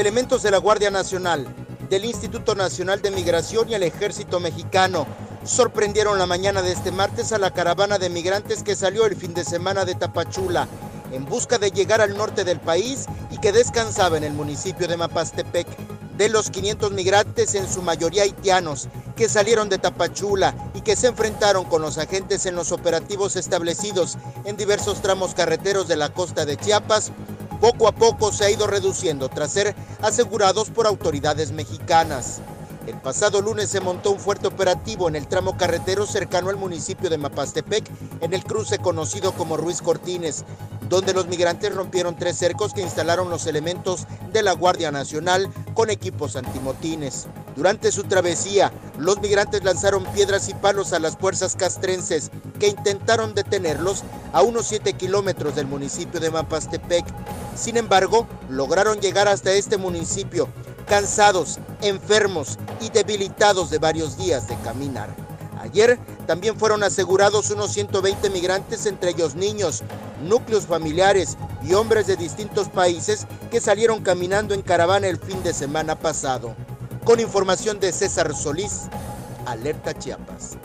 Elementos de la Guardia Nacional, del Instituto Nacional de Migración y el Ejército Mexicano sorprendieron la mañana de este martes a la caravana de migrantes que salió el fin de semana de Tapachula en busca de llegar al norte del país y que descansaba en el municipio de Mapastepec. De los 500 migrantes, en su mayoría haitianos, que salieron de Tapachula y que se enfrentaron con los agentes en los operativos establecidos en diversos tramos carreteros de la costa de Chiapas, poco a poco se ha ido reduciendo tras ser asegurados por autoridades mexicanas. El pasado lunes se montó un fuerte operativo en el tramo carretero cercano al municipio de Mapastepec, en el cruce conocido como Ruiz Cortines, donde los migrantes rompieron tres cercos que instalaron los elementos de la Guardia Nacional con equipos antimotines. Durante su travesía, los migrantes lanzaron piedras y palos a las fuerzas castrenses que intentaron detenerlos a unos 7 kilómetros del municipio de Mapastepec. Sin embargo, lograron llegar hasta este municipio cansados, enfermos y debilitados de varios días de caminar. Ayer también fueron asegurados unos 120 migrantes, entre ellos niños, núcleos familiares y hombres de distintos países que salieron caminando en caravana el fin de semana pasado. Con información de César Solís, Alerta Chiapas.